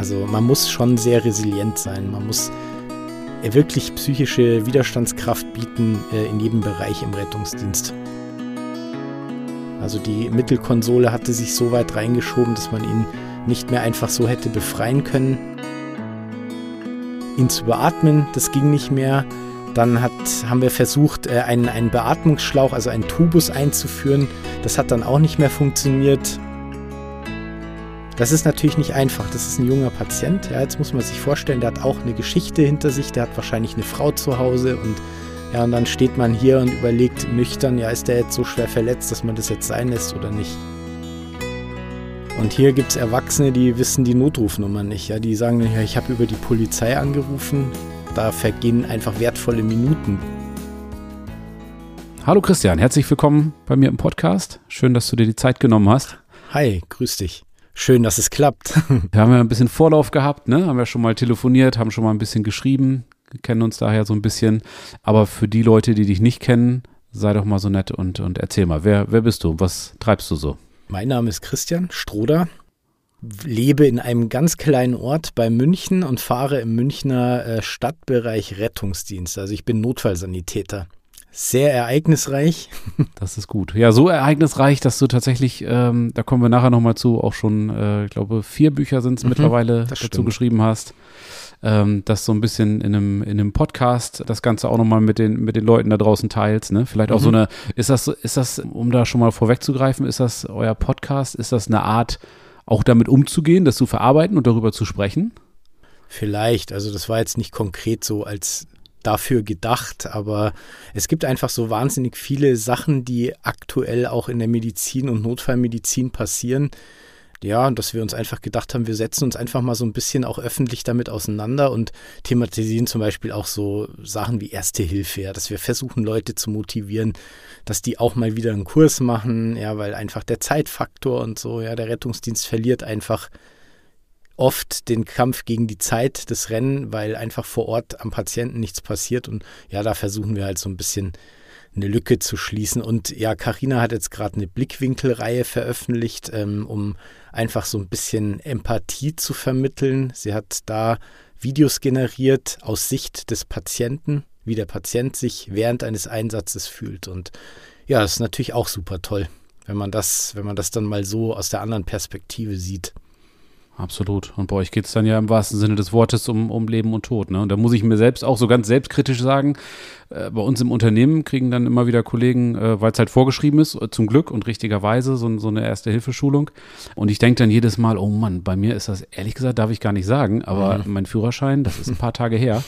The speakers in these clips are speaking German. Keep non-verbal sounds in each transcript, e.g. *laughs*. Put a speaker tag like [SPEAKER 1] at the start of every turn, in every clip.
[SPEAKER 1] Also man muss schon sehr resilient sein. Man muss wirklich psychische Widerstandskraft bieten äh, in jedem Bereich im Rettungsdienst. Also die Mittelkonsole hatte sich so weit reingeschoben, dass man ihn nicht mehr einfach so hätte befreien können. Ihn zu beatmen, das ging nicht mehr. Dann hat, haben wir versucht, äh, einen, einen Beatmungsschlauch, also einen Tubus einzuführen. Das hat dann auch nicht mehr funktioniert. Das ist natürlich nicht einfach. Das ist ein junger Patient. Ja, jetzt muss man sich vorstellen, der hat auch eine Geschichte hinter sich. Der hat wahrscheinlich eine Frau zu Hause und ja, und dann steht man hier und überlegt nüchtern, ja, ist der jetzt so schwer verletzt, dass man das jetzt sein lässt oder nicht? Und hier gibt es Erwachsene, die wissen die Notrufnummer nicht. Ja, die sagen, ja, ich habe über die Polizei angerufen. Da vergehen einfach wertvolle Minuten.
[SPEAKER 2] Hallo Christian, herzlich willkommen bei mir im Podcast. Schön, dass du dir die Zeit genommen hast.
[SPEAKER 1] Hi, grüß dich. Schön, dass es klappt. *laughs*
[SPEAKER 2] Wir haben ja ein bisschen Vorlauf gehabt, ne? Haben ja schon mal telefoniert, haben schon mal ein bisschen geschrieben, kennen uns daher so ein bisschen. Aber für die Leute, die dich nicht kennen, sei doch mal so nett und, und erzähl mal, wer, wer bist du? Was treibst du so?
[SPEAKER 1] Mein Name ist Christian Stroder, lebe in einem ganz kleinen Ort bei München und fahre im Münchner äh, Stadtbereich Rettungsdienst. Also ich bin Notfallsanitäter sehr ereignisreich. *laughs*
[SPEAKER 2] Das ist gut. Ja, so ereignisreich, dass du tatsächlich, ähm, da kommen wir nachher nochmal zu, auch schon, äh, ich glaube, vier Bücher sind es mhm, mittlerweile dazu stimmt. geschrieben hast. Ähm, das so ein bisschen in einem, in einem Podcast das Ganze auch nochmal mit den, mit den Leuten da draußen teilst, ne? Vielleicht auch mhm. so eine, ist das, ist das, um da schon mal vorwegzugreifen, ist das euer Podcast, ist das eine Art, auch damit umzugehen, das zu verarbeiten und darüber zu sprechen?
[SPEAKER 1] Vielleicht, also das war jetzt nicht konkret so als dafür gedacht, aber es gibt einfach so wahnsinnig viele Sachen, die aktuell auch in der Medizin und Notfallmedizin passieren. Ja, und dass wir uns einfach gedacht haben, wir setzen uns einfach mal so ein bisschen auch öffentlich damit auseinander und thematisieren zum Beispiel auch so Sachen wie Erste Hilfe, ja, dass wir versuchen, Leute zu motivieren, dass die auch mal wieder einen Kurs machen, ja, weil einfach der Zeitfaktor und so, ja, der Rettungsdienst verliert einfach oft den Kampf gegen die Zeit des Rennen, weil einfach vor Ort am Patienten nichts passiert. Und ja, da versuchen wir halt so ein bisschen eine Lücke zu schließen. Und ja, Karina hat jetzt gerade eine Blickwinkelreihe veröffentlicht, ähm, um einfach so ein bisschen Empathie zu vermitteln. Sie hat da Videos generiert aus Sicht des Patienten, wie der Patient sich während eines Einsatzes fühlt. Und ja, das ist natürlich auch super toll, wenn man das, wenn man das dann mal so aus der anderen Perspektive sieht.
[SPEAKER 2] Absolut. Und bei euch geht es dann ja im wahrsten Sinne des Wortes um, um Leben und Tod. Ne? Und da muss ich mir selbst auch so ganz selbstkritisch sagen, äh, bei uns im Unternehmen kriegen dann immer wieder Kollegen, äh, weil es halt vorgeschrieben ist, äh, zum Glück und richtigerweise, so, so eine Erste-Hilfe-Schulung. Und ich denke dann jedes Mal, oh Mann, bei mir ist das, ehrlich gesagt, darf ich gar nicht sagen, aber mhm. mein Führerschein, das ist ein paar Tage her.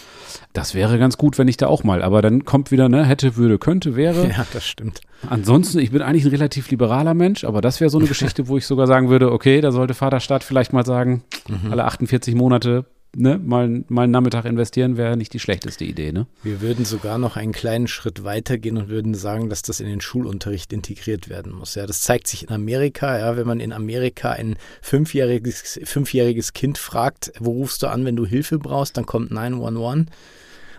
[SPEAKER 2] Das wäre ganz gut, wenn ich da auch mal. Aber dann kommt wieder, ne, hätte, würde, könnte, wäre.
[SPEAKER 1] Ja, das stimmt.
[SPEAKER 2] Ansonsten, ich bin eigentlich ein relativ liberaler Mensch, aber das wäre so eine *laughs* Geschichte, wo ich sogar sagen würde, okay, da sollte Vaterstaat vielleicht mal sagen, mhm. alle 48 Monate ne, mal, mal einen Nachmittag investieren wäre nicht die schlechteste Idee. Ne?
[SPEAKER 1] Wir würden sogar noch einen kleinen Schritt weitergehen und würden sagen, dass das in den Schulunterricht integriert werden muss. Ja, das zeigt sich in Amerika. Ja, wenn man in Amerika ein fünfjähriges, fünfjähriges Kind fragt, wo rufst du an, wenn du Hilfe brauchst, dann kommt 911.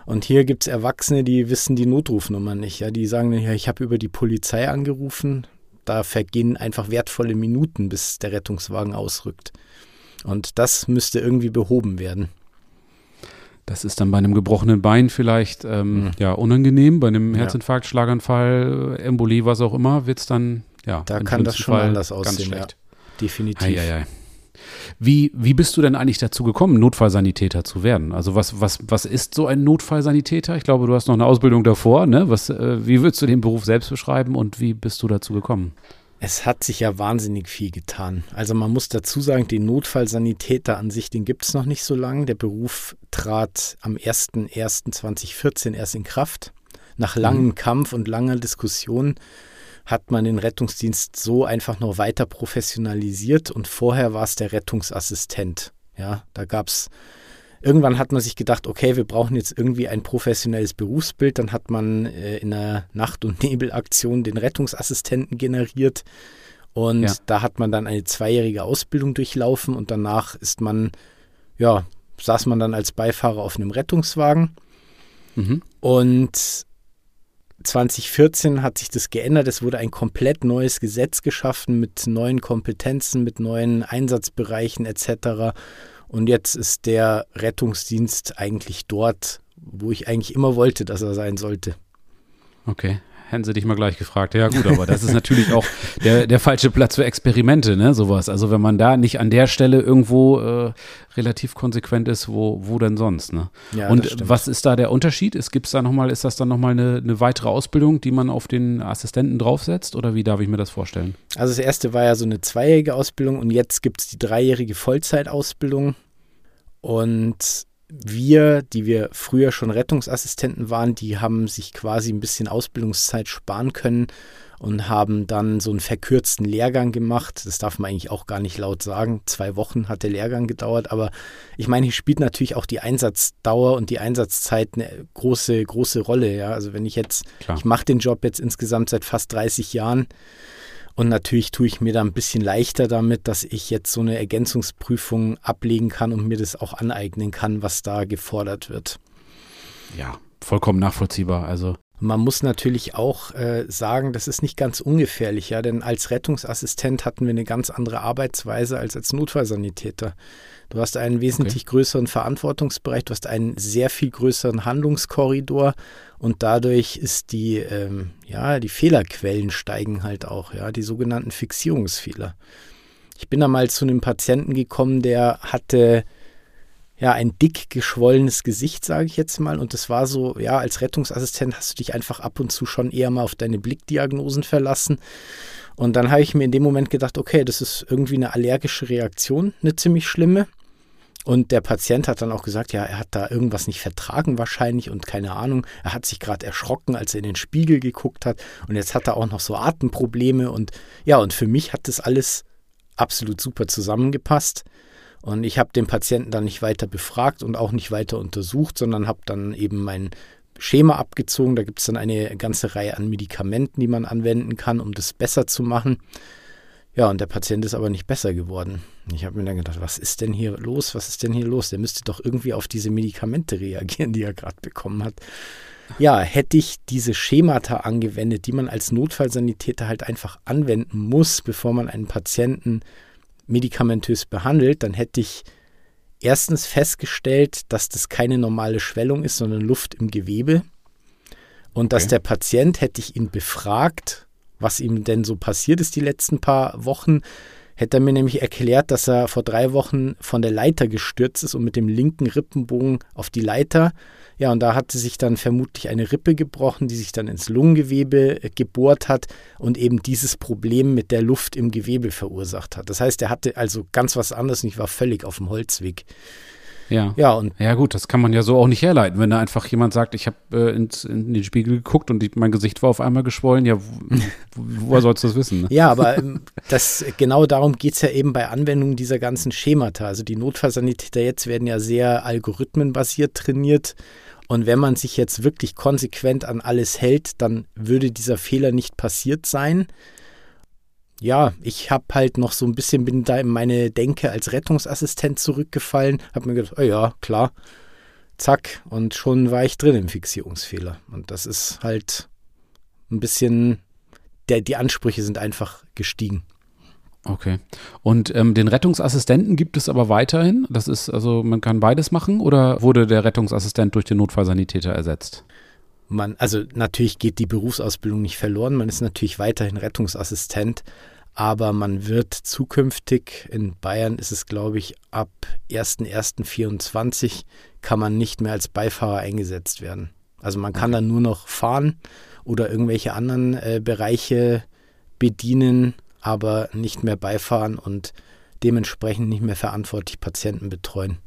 [SPEAKER 1] Und hier gibt es Erwachsene, die wissen die Notrufnummer nicht. Ja, die sagen, ja, ich habe über die Polizei angerufen. Da vergehen einfach wertvolle Minuten, bis der Rettungswagen ausrückt. Und das müsste irgendwie behoben werden.
[SPEAKER 2] Das ist dann bei einem gebrochenen Bein vielleicht ähm, mhm. ja, unangenehm. Bei einem Herzinfarkt, Schlaganfall, Embolie, was auch immer, wird es dann, ja.
[SPEAKER 1] Da kann das schon Fall anders aussehen, ja. Definitiv. Ei, ei, ei.
[SPEAKER 2] Wie, wie bist du denn eigentlich dazu gekommen, Notfallsanitäter zu werden? Also was, was, was ist so ein Notfallsanitäter? Ich glaube, du hast noch eine Ausbildung davor. Ne? Was, äh, wie würdest du den Beruf selbst beschreiben und wie bist du dazu gekommen?
[SPEAKER 1] Es hat sich ja wahnsinnig viel getan. Also man muss dazu sagen, den Notfallsanitäter an sich, den gibt es noch nicht so lange. Der Beruf trat am 01.01.2014 erst in Kraft. Nach langem mhm. Kampf und langer Diskussion hat man den Rettungsdienst so einfach noch weiter professionalisiert und vorher war es der Rettungsassistent. Ja, da gab es Irgendwann hat man sich gedacht, okay, wir brauchen jetzt irgendwie ein professionelles Berufsbild. Dann hat man äh, in einer Nacht- und Nebelaktion den Rettungsassistenten generiert. Und ja. da hat man dann eine zweijährige Ausbildung durchlaufen und danach ist man, ja, saß man dann als Beifahrer auf einem Rettungswagen. Mhm. Und 2014 hat sich das geändert. Es wurde ein komplett neues Gesetz geschaffen mit neuen Kompetenzen, mit neuen Einsatzbereichen etc. Und jetzt ist der Rettungsdienst eigentlich dort, wo ich eigentlich immer wollte, dass er sein sollte.
[SPEAKER 2] Okay hätten sie dich mal gleich gefragt. Ja gut, aber das ist natürlich auch der, der falsche Platz für Experimente, ne, sowas. Also wenn man da nicht an der Stelle irgendwo äh, relativ konsequent ist, wo, wo denn sonst, ne? Ja, Und was ist da der Unterschied? Ist, gibt's da nochmal, ist das dann nochmal eine, eine weitere Ausbildung, die man auf den Assistenten draufsetzt oder wie darf ich mir das vorstellen?
[SPEAKER 1] Also das erste war ja so eine zweijährige Ausbildung und jetzt gibt es die dreijährige Vollzeitausbildung und wir, die wir früher schon Rettungsassistenten waren, die haben sich quasi ein bisschen Ausbildungszeit sparen können und haben dann so einen verkürzten Lehrgang gemacht. Das darf man eigentlich auch gar nicht laut sagen. Zwei Wochen hat der Lehrgang gedauert, aber ich meine, hier spielt natürlich auch die Einsatzdauer und die Einsatzzeit eine große, große Rolle. Ja, also wenn ich jetzt, Klar. ich mache den Job jetzt insgesamt seit fast 30 Jahren und natürlich tue ich mir da ein bisschen leichter damit, dass ich jetzt so eine Ergänzungsprüfung ablegen kann und mir das auch aneignen kann, was da gefordert wird.
[SPEAKER 2] Ja, vollkommen nachvollziehbar. Also
[SPEAKER 1] man muss natürlich auch äh, sagen, das ist nicht ganz ungefährlich, ja, denn als Rettungsassistent hatten wir eine ganz andere Arbeitsweise als als Notfallsanitäter. Du hast einen wesentlich okay. größeren Verantwortungsbereich, du hast einen sehr viel größeren Handlungskorridor und dadurch ist die, ähm, ja, die Fehlerquellen steigen halt auch, ja, die sogenannten Fixierungsfehler. Ich bin da mal zu einem Patienten gekommen, der hatte ja, ein dick geschwollenes Gesicht, sage ich jetzt mal. Und das war so, ja, als Rettungsassistent hast du dich einfach ab und zu schon eher mal auf deine Blickdiagnosen verlassen. Und dann habe ich mir in dem Moment gedacht, okay, das ist irgendwie eine allergische Reaktion, eine ziemlich schlimme. Und der Patient hat dann auch gesagt, ja, er hat da irgendwas nicht vertragen wahrscheinlich und keine Ahnung. Er hat sich gerade erschrocken, als er in den Spiegel geguckt hat. Und jetzt hat er auch noch so Atemprobleme. Und ja, und für mich hat das alles absolut super zusammengepasst. Und ich habe den Patienten dann nicht weiter befragt und auch nicht weiter untersucht, sondern habe dann eben mein Schema abgezogen. Da gibt es dann eine ganze Reihe an Medikamenten, die man anwenden kann, um das besser zu machen. Ja, und der Patient ist aber nicht besser geworden. Ich habe mir dann gedacht, was ist denn hier los? Was ist denn hier los? Der müsste doch irgendwie auf diese Medikamente reagieren, die er gerade bekommen hat. Ja, hätte ich diese Schemata angewendet, die man als Notfallsanitäter halt einfach anwenden muss, bevor man einen Patienten medikamentös behandelt, dann hätte ich erstens festgestellt, dass das keine normale Schwellung ist, sondern Luft im Gewebe. Und dass der Patient, hätte ich ihn befragt, was ihm denn so passiert ist die letzten paar Wochen, hätte er mir nämlich erklärt, dass er vor drei Wochen von der Leiter gestürzt ist und mit dem linken Rippenbogen auf die Leiter ja, und da hatte sich dann vermutlich eine Rippe gebrochen, die sich dann ins Lungengewebe äh, gebohrt hat und eben dieses Problem mit der Luft im Gewebe verursacht hat. Das heißt, er hatte also ganz was anderes und ich war völlig auf dem Holzweg.
[SPEAKER 2] Ja. Ja, und ja, gut, das kann man ja so auch nicht herleiten. Wenn da einfach jemand sagt, ich habe äh, in den Spiegel geguckt und die, mein Gesicht war auf einmal geschwollen, ja, woher sollst du das wissen? Ne?
[SPEAKER 1] Ja, aber ähm, das, genau darum geht es ja eben bei Anwendung dieser ganzen Schemata. Also die Notfallsanitäter jetzt werden ja sehr algorithmenbasiert trainiert und wenn man sich jetzt wirklich konsequent an alles hält, dann würde dieser Fehler nicht passiert sein. Ja, ich habe halt noch so ein bisschen, bin da in meine Denke als Rettungsassistent zurückgefallen, habe mir gedacht, oh ja, klar, zack, und schon war ich drin im Fixierungsfehler. Und das ist halt ein bisschen, der, die Ansprüche sind einfach gestiegen.
[SPEAKER 2] Okay. Und ähm, den Rettungsassistenten gibt es aber weiterhin? Das ist, also man kann beides machen oder wurde der Rettungsassistent durch den Notfallsanitäter ersetzt?
[SPEAKER 1] Man, also natürlich geht die Berufsausbildung nicht verloren, man ist natürlich weiterhin Rettungsassistent, aber man wird zukünftig, in Bayern ist es glaube ich ab 1.1.24 kann man nicht mehr als Beifahrer eingesetzt werden. Also man kann dann nur noch fahren oder irgendwelche anderen äh, Bereiche bedienen aber nicht mehr beifahren und dementsprechend nicht mehr verantwortlich Patienten betreuen.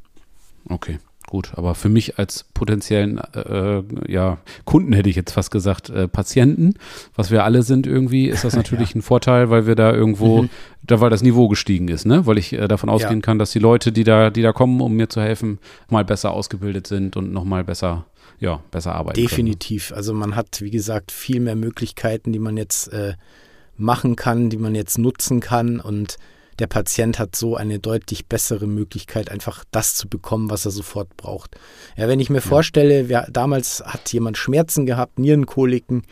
[SPEAKER 2] Okay. Gut, aber für mich als potenziellen äh, ja, Kunden hätte ich jetzt fast gesagt, äh, Patienten, was wir alle sind irgendwie, ist das *laughs* natürlich ja. ein Vorteil, weil wir da irgendwo, mhm. da weil das Niveau gestiegen ist, ne? Weil ich äh, davon ausgehen ja. kann, dass die Leute, die da, die da kommen, um mir zu helfen, mal besser ausgebildet sind und nochmal besser, ja, besser arbeiten.
[SPEAKER 1] Definitiv.
[SPEAKER 2] Können.
[SPEAKER 1] Also man hat, wie gesagt, viel mehr Möglichkeiten, die man jetzt äh, machen kann, die man jetzt nutzen kann und der Patient hat so eine deutlich bessere Möglichkeit, einfach das zu bekommen, was er sofort braucht. Ja, wenn ich mir ja. vorstelle, wer, damals hat jemand Schmerzen gehabt, Nierenkoliken,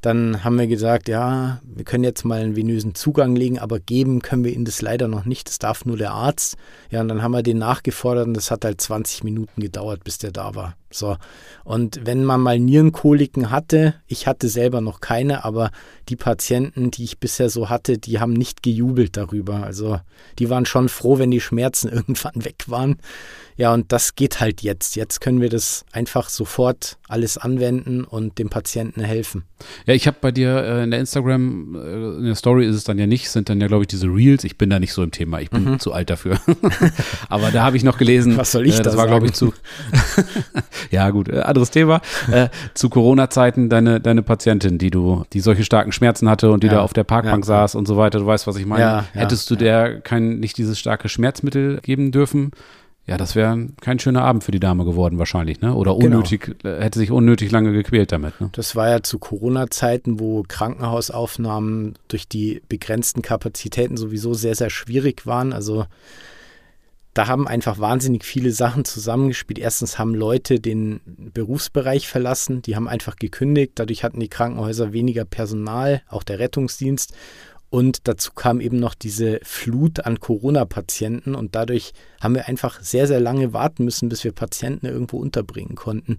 [SPEAKER 1] Dann haben wir gesagt, ja, wir können jetzt mal einen venösen Zugang legen, aber geben können wir Ihnen das leider noch nicht. Das darf nur der Arzt. Ja, und dann haben wir den nachgefordert und das hat halt 20 Minuten gedauert, bis der da war. So. Und wenn man mal Nierenkoliken hatte, ich hatte selber noch keine, aber die Patienten, die ich bisher so hatte, die haben nicht gejubelt darüber. Also die waren schon froh, wenn die Schmerzen *laughs* irgendwann weg waren. Ja, und das geht halt jetzt. Jetzt können wir das einfach sofort alles anwenden und dem Patienten helfen.
[SPEAKER 2] Ja, ich habe bei dir äh, in der Instagram, äh, in der Story ist es dann ja nicht, sind dann ja, glaube ich, diese Reels. Ich bin da nicht so im Thema, ich bin mhm. zu alt dafür. *laughs* Aber da habe ich noch gelesen.
[SPEAKER 1] Was soll ich
[SPEAKER 2] äh,
[SPEAKER 1] das
[SPEAKER 2] da war, glaube ich, zu. *laughs* ja, gut, äh, anderes Thema. Äh, zu Corona-Zeiten deine, deine Patientin, die du, die solche starken Schmerzen hatte und die ja, da auf der Parkbank ja. saß und so weiter, du weißt, was ich meine. Ja, Hättest du der kein, nicht dieses starke Schmerzmittel geben dürfen? Ja, das wäre kein schöner Abend für die Dame geworden wahrscheinlich, ne? Oder genau. unnötig, genau. hätte sich unnötig lange gequält damit. Ne?
[SPEAKER 1] Das war ja zu Corona-Zeiten, wo Krankenhausaufnahmen durch die begrenzten Kapazitäten sowieso sehr, sehr schwierig waren. Also da haben einfach wahnsinnig viele Sachen zusammengespielt. Erstens haben Leute den Berufsbereich verlassen, die haben einfach gekündigt. Dadurch hatten die Krankenhäuser weniger Personal, auch der Rettungsdienst. Und dazu kam eben noch diese Flut an Corona-Patienten und dadurch haben wir einfach sehr, sehr lange warten müssen, bis wir Patienten irgendwo unterbringen konnten.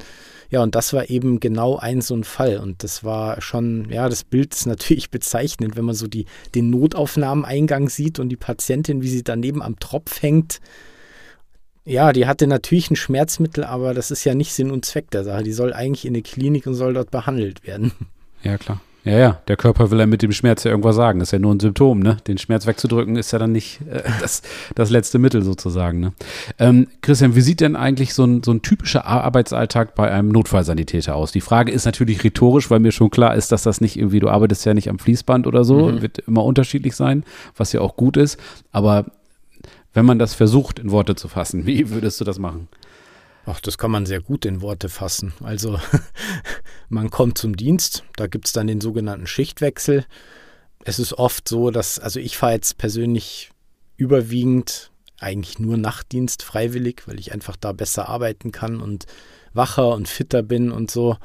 [SPEAKER 1] Ja, und das war eben genau ein so ein Fall. Und das war schon, ja, das Bild ist natürlich *laughs* bezeichnend, wenn man so die, den Notaufnahmeneingang sieht und die Patientin, wie sie daneben am Tropf hängt. Ja, die hatte natürlich ein Schmerzmittel, aber das ist ja nicht Sinn und Zweck der Sache. Die soll eigentlich in eine Klinik und soll dort behandelt werden.
[SPEAKER 2] Ja, klar. Ja, ja, der Körper will ja mit dem Schmerz ja irgendwas sagen. Das ist ja nur ein Symptom, ne? Den Schmerz wegzudrücken ist ja dann nicht äh, *laughs* das, das letzte Mittel sozusagen, ne? Ähm, Christian, wie sieht denn eigentlich so ein, so ein typischer Arbeitsalltag bei einem Notfallsanitäter aus? Die Frage ist natürlich rhetorisch, weil mir schon klar ist, dass das nicht irgendwie, du arbeitest ja nicht am Fließband oder so, mhm. wird immer unterschiedlich sein, was ja auch gut ist. Aber wenn man das versucht, in Worte zu fassen, wie würdest du das machen?
[SPEAKER 1] Ach, das kann man sehr gut in Worte fassen. Also *laughs* man kommt zum Dienst, da gibt es dann den sogenannten Schichtwechsel. Es ist oft so, dass, also ich fahre jetzt persönlich überwiegend eigentlich nur Nachtdienst freiwillig, weil ich einfach da besser arbeiten kann und wacher und fitter bin und so.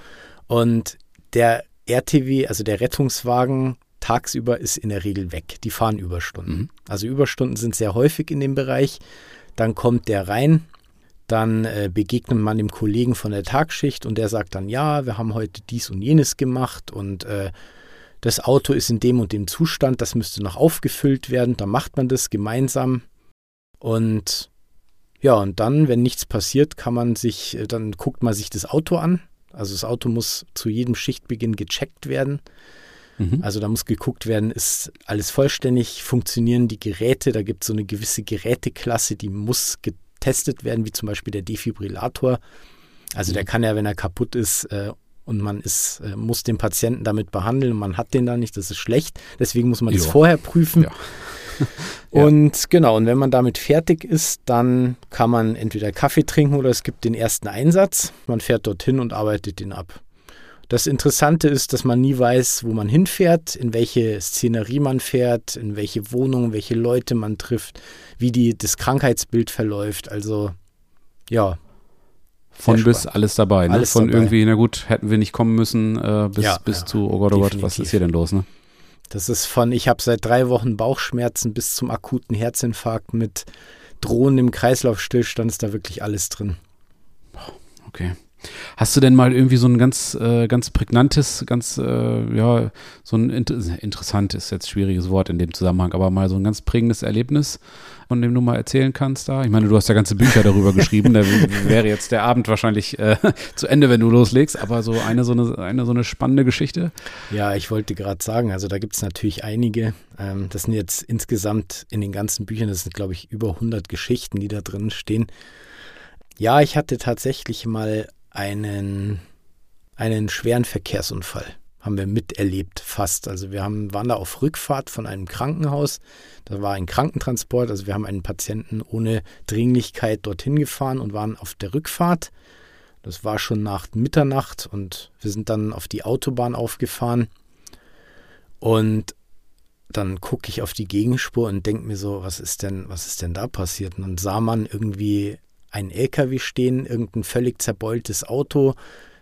[SPEAKER 1] Und der RTW, also der Rettungswagen, tagsüber ist in der Regel weg. Die fahren Überstunden. Mhm. Also Überstunden sind sehr häufig in dem Bereich. Dann kommt der rein, dann äh, begegnet man dem Kollegen von der Tagschicht und der sagt dann, ja, wir haben heute dies und jenes gemacht und äh, das Auto ist in dem und dem Zustand, das müsste noch aufgefüllt werden. Dann macht man das gemeinsam und ja, und dann, wenn nichts passiert, kann man sich, äh, dann guckt man sich das Auto an. Also das Auto muss zu jedem Schichtbeginn gecheckt werden. Mhm. Also da muss geguckt werden, ist alles vollständig, funktionieren die Geräte, da gibt es so eine gewisse Geräteklasse, die muss getestet getestet werden, wie zum Beispiel der Defibrillator. Also der mhm. kann ja, wenn er kaputt ist äh, und man ist, äh, muss den Patienten damit behandeln und man hat den da nicht, das ist schlecht. Deswegen muss man jo. das vorher prüfen. *laughs* Ja. Und genau, und wenn man damit fertig ist, dann kann man entweder Kaffee trinken oder es gibt den ersten Einsatz. Man fährt dorthin und arbeitet den ab. Das Interessante ist, dass man nie weiß, wo man hinfährt, in welche Szenerie man fährt, in welche Wohnung, welche Leute man trifft, wie die, das Krankheitsbild verläuft. Also ja.
[SPEAKER 2] Von bis spannend. alles dabei. Ne? Alles Von dabei. irgendwie, na gut, hätten wir nicht kommen müssen, äh, bis, ja, bis ja, zu, oh Gott, oh Gott, was ist hier denn los? Ne?
[SPEAKER 1] Das ist von, ich habe seit drei Wochen Bauchschmerzen bis zum akuten Herzinfarkt mit drohendem Kreislaufstillstand ist da wirklich alles drin.
[SPEAKER 2] Okay. Hast du denn mal irgendwie so ein ganz, äh, ganz prägnantes, ganz, äh, ja, so ein inter interessant ist jetzt schwieriges Wort in dem Zusammenhang, aber mal so ein ganz prägendes Erlebnis, von dem du mal erzählen kannst da? Ich meine, du hast ja ganze Bücher darüber geschrieben, da wäre jetzt der Abend wahrscheinlich äh, *laughs* zu Ende, wenn du loslegst, aber so eine, so eine, eine so eine spannende Geschichte.
[SPEAKER 1] Ja, ich wollte gerade sagen, also da gibt es natürlich einige. Ähm, das sind jetzt insgesamt in den ganzen Büchern, das sind glaube ich über 100 Geschichten, die da drin stehen. Ja, ich hatte tatsächlich mal einen, einen schweren Verkehrsunfall. Haben wir miterlebt fast. Also wir haben, waren da auf Rückfahrt von einem Krankenhaus. Da war ein Krankentransport. Also wir haben einen Patienten ohne Dringlichkeit dorthin gefahren und waren auf der Rückfahrt. Das war schon nach Mitternacht und wir sind dann auf die Autobahn aufgefahren. Und dann gucke ich auf die Gegenspur und denke mir so, was ist denn, was ist denn da passiert? Und dann sah man irgendwie einen LKW stehen, irgendein völlig zerbeultes Auto,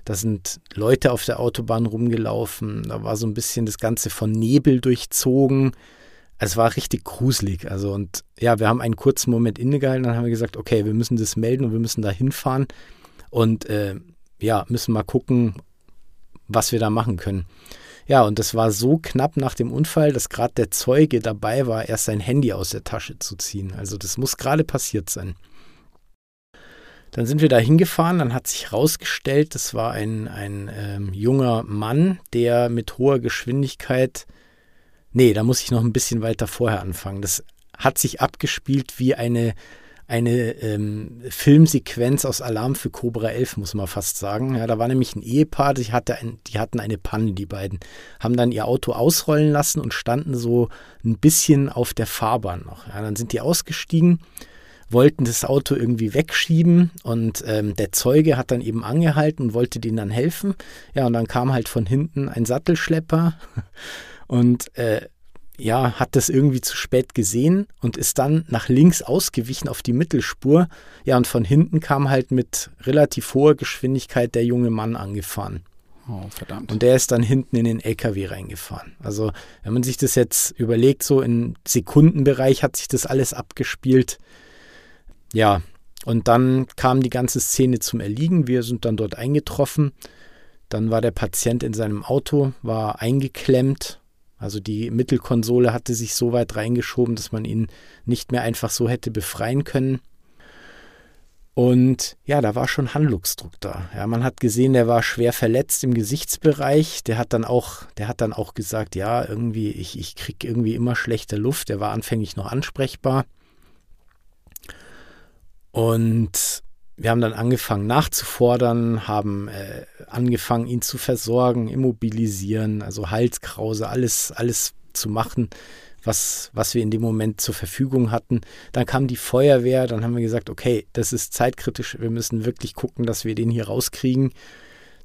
[SPEAKER 1] Da sind Leute auf der Autobahn rumgelaufen. Da war so ein bisschen das Ganze von Nebel durchzogen. Es war richtig gruselig. Also, und ja, wir haben einen kurzen Moment innegehalten. Dann haben wir gesagt, okay, wir müssen das melden und wir müssen da hinfahren. Und äh, ja, müssen mal gucken, was wir da machen können. Ja, und das war so knapp nach dem Unfall, dass gerade der Zeuge dabei war, erst sein Handy aus der Tasche zu ziehen. Also das muss gerade passiert sein. Dann sind wir da hingefahren, dann hat sich herausgestellt, das war ein, ein ähm, junger Mann, der mit hoher Geschwindigkeit, nee, da muss ich noch ein bisschen weiter vorher anfangen. Das hat sich abgespielt wie eine eine ähm, Filmsequenz aus Alarm für Cobra 11, muss man fast sagen. Ja, da war nämlich ein Ehepaar, die, hatte ein, die hatten eine Panne, die beiden. Haben dann ihr Auto ausrollen lassen und standen so ein bisschen auf der Fahrbahn noch. Ja, dann sind die ausgestiegen, wollten das Auto irgendwie wegschieben und ähm, der Zeuge hat dann eben angehalten und wollte denen dann helfen. Ja, und dann kam halt von hinten ein Sattelschlepper *laughs* und äh, ja, hat das irgendwie zu spät gesehen und ist dann nach links ausgewichen auf die Mittelspur. Ja, und von hinten kam halt mit relativ hoher Geschwindigkeit der junge Mann angefahren.
[SPEAKER 2] Oh, verdammt.
[SPEAKER 1] Und der ist dann hinten in den LKW reingefahren. Also, wenn man sich das jetzt überlegt, so im Sekundenbereich hat sich das alles abgespielt. Ja, und dann kam die ganze Szene zum Erliegen. Wir sind dann dort eingetroffen. Dann war der Patient in seinem Auto, war eingeklemmt also die Mittelkonsole hatte sich so weit reingeschoben, dass man ihn nicht mehr einfach so hätte befreien können. Und ja, da war schon Handlungsdruck da. Ja, man hat gesehen, der war schwer verletzt im Gesichtsbereich. Der hat dann auch, der hat dann auch gesagt, ja, irgendwie, ich, ich kriege irgendwie immer schlechter Luft. Der war anfänglich noch ansprechbar. Und wir haben dann angefangen nachzufordern, haben äh, angefangen, ihn zu versorgen, immobilisieren, also Halskrause, alles, alles zu machen, was, was wir in dem Moment zur Verfügung hatten. Dann kam die Feuerwehr, dann haben wir gesagt, okay, das ist zeitkritisch, wir müssen wirklich gucken, dass wir den hier rauskriegen.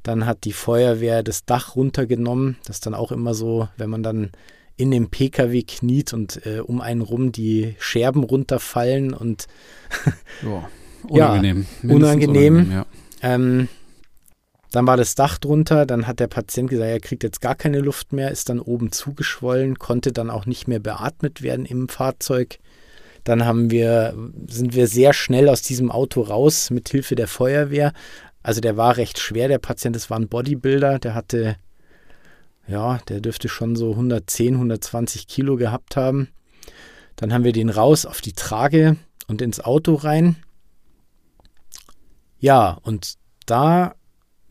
[SPEAKER 1] Dann hat die Feuerwehr das Dach runtergenommen. Das ist dann auch immer so, wenn man dann in dem Pkw kniet und äh, um einen rum die Scherben runterfallen und *laughs*
[SPEAKER 2] Unangenehm.
[SPEAKER 1] Ja, unangenehm. unangenehm ja. ähm, dann war das Dach drunter, dann hat der Patient gesagt, er kriegt jetzt gar keine Luft mehr, ist dann oben zugeschwollen, konnte dann auch nicht mehr beatmet werden im Fahrzeug. Dann haben wir, sind wir sehr schnell aus diesem Auto raus mit Hilfe der Feuerwehr. Also der war recht schwer, der Patient, das war ein Bodybuilder, der hatte, ja, der dürfte schon so 110, 120 Kilo gehabt haben. Dann haben wir den raus auf die Trage und ins Auto rein. Ja, und da